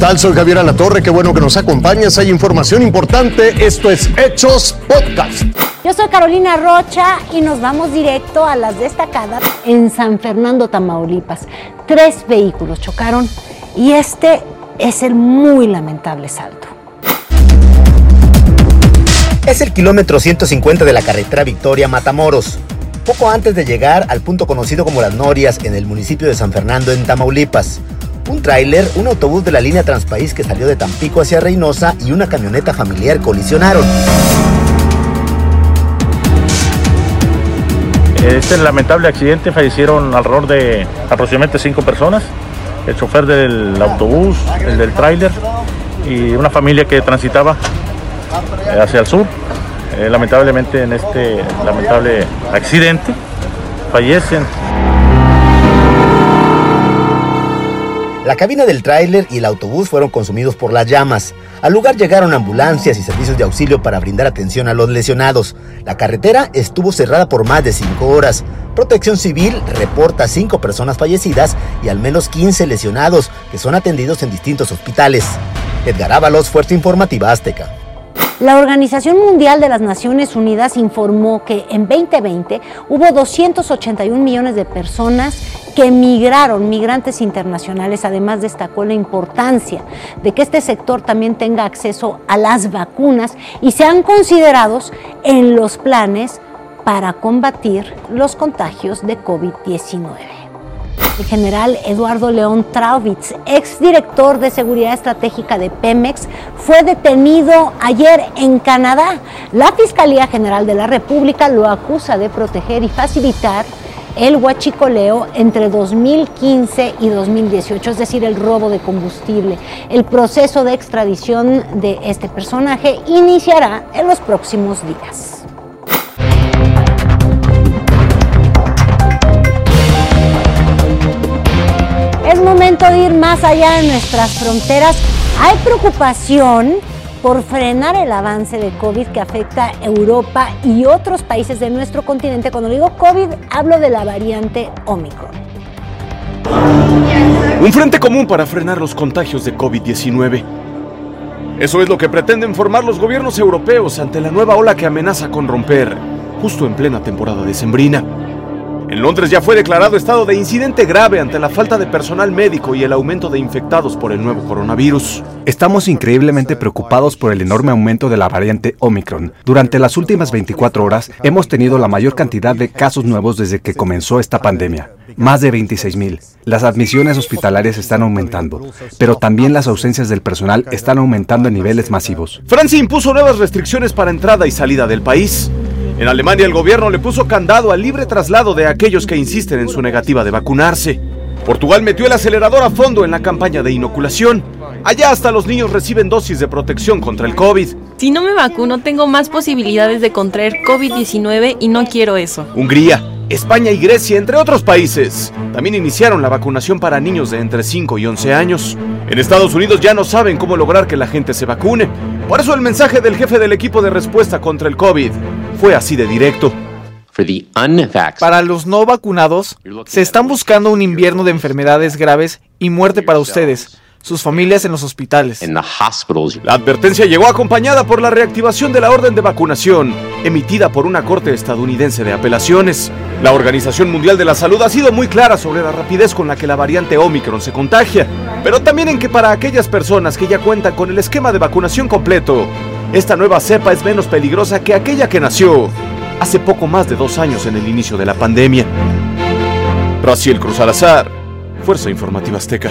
tal? Soy Javier Alatorre, qué bueno que nos acompañas. Hay información importante. Esto es Hechos Podcast. Yo soy Carolina Rocha y nos vamos directo a las destacadas en San Fernando, Tamaulipas. Tres vehículos chocaron y este es el muy lamentable salto. Es el kilómetro 150 de la carretera Victoria Matamoros. Poco antes de llegar al punto conocido como Las Norias en el municipio de San Fernando en Tamaulipas. Un tráiler, un autobús de la línea Transpaís que salió de Tampico hacia Reynosa y una camioneta familiar colisionaron. Este lamentable accidente fallecieron alrededor de aproximadamente cinco personas, el chofer del autobús, el del tráiler y una familia que transitaba eh, hacia el sur. Eh, lamentablemente en este lamentable accidente fallecen. La cabina del tráiler y el autobús fueron consumidos por las llamas. Al lugar llegaron ambulancias y servicios de auxilio para brindar atención a los lesionados. La carretera estuvo cerrada por más de cinco horas. Protección Civil reporta cinco personas fallecidas y al menos 15 lesionados que son atendidos en distintos hospitales. Edgar Ábalos, Fuerza Informativa Azteca. La Organización Mundial de las Naciones Unidas informó que en 2020 hubo 281 millones de personas que emigraron, migrantes internacionales. Además destacó la importancia de que este sector también tenga acceso a las vacunas y sean considerados en los planes para combatir los contagios de COVID-19. El general Eduardo León Traubitz, exdirector de Seguridad Estratégica de Pemex, fue detenido ayer en Canadá. La Fiscalía General de la República lo acusa de proteger y facilitar el huachicoleo entre 2015 y 2018, es decir, el robo de combustible. El proceso de extradición de este personaje iniciará en los próximos días. Momento de ir más allá de nuestras fronteras. Hay preocupación por frenar el avance de COVID que afecta Europa y otros países de nuestro continente. Cuando digo COVID, hablo de la variante Omicron. Un frente común para frenar los contagios de COVID-19. Eso es lo que pretenden formar los gobiernos europeos ante la nueva ola que amenaza con romper, justo en plena temporada decembrina. En Londres ya fue declarado estado de incidente grave ante la falta de personal médico y el aumento de infectados por el nuevo coronavirus. Estamos increíblemente preocupados por el enorme aumento de la variante Omicron. Durante las últimas 24 horas hemos tenido la mayor cantidad de casos nuevos desde que comenzó esta pandemia. Más de 26.000. Las admisiones hospitalarias están aumentando, pero también las ausencias del personal están aumentando en niveles masivos. Francia impuso nuevas restricciones para entrada y salida del país. En Alemania el gobierno le puso candado al libre traslado de aquellos que insisten en su negativa de vacunarse. Portugal metió el acelerador a fondo en la campaña de inoculación. Allá hasta los niños reciben dosis de protección contra el COVID. Si no me vacuno, tengo más posibilidades de contraer COVID-19 y no quiero eso. Hungría, España y Grecia, entre otros países, también iniciaron la vacunación para niños de entre 5 y 11 años. En Estados Unidos ya no saben cómo lograr que la gente se vacune. Por eso el mensaje del jefe del equipo de respuesta contra el COVID fue así de directo. Para los no vacunados, se están buscando un invierno de enfermedades graves y muerte para ustedes, sus familias en los hospitales. La advertencia llegó acompañada por la reactivación de la orden de vacunación, emitida por una corte estadounidense de apelaciones. La Organización Mundial de la Salud ha sido muy clara sobre la rapidez con la que la variante Omicron se contagia, pero también en que para aquellas personas que ya cuentan con el esquema de vacunación completo, esta nueva cepa es menos peligrosa que aquella que nació hace poco más de dos años en el inicio de la pandemia. Raciel Cruz Alazar, Fuerza Informativa Azteca.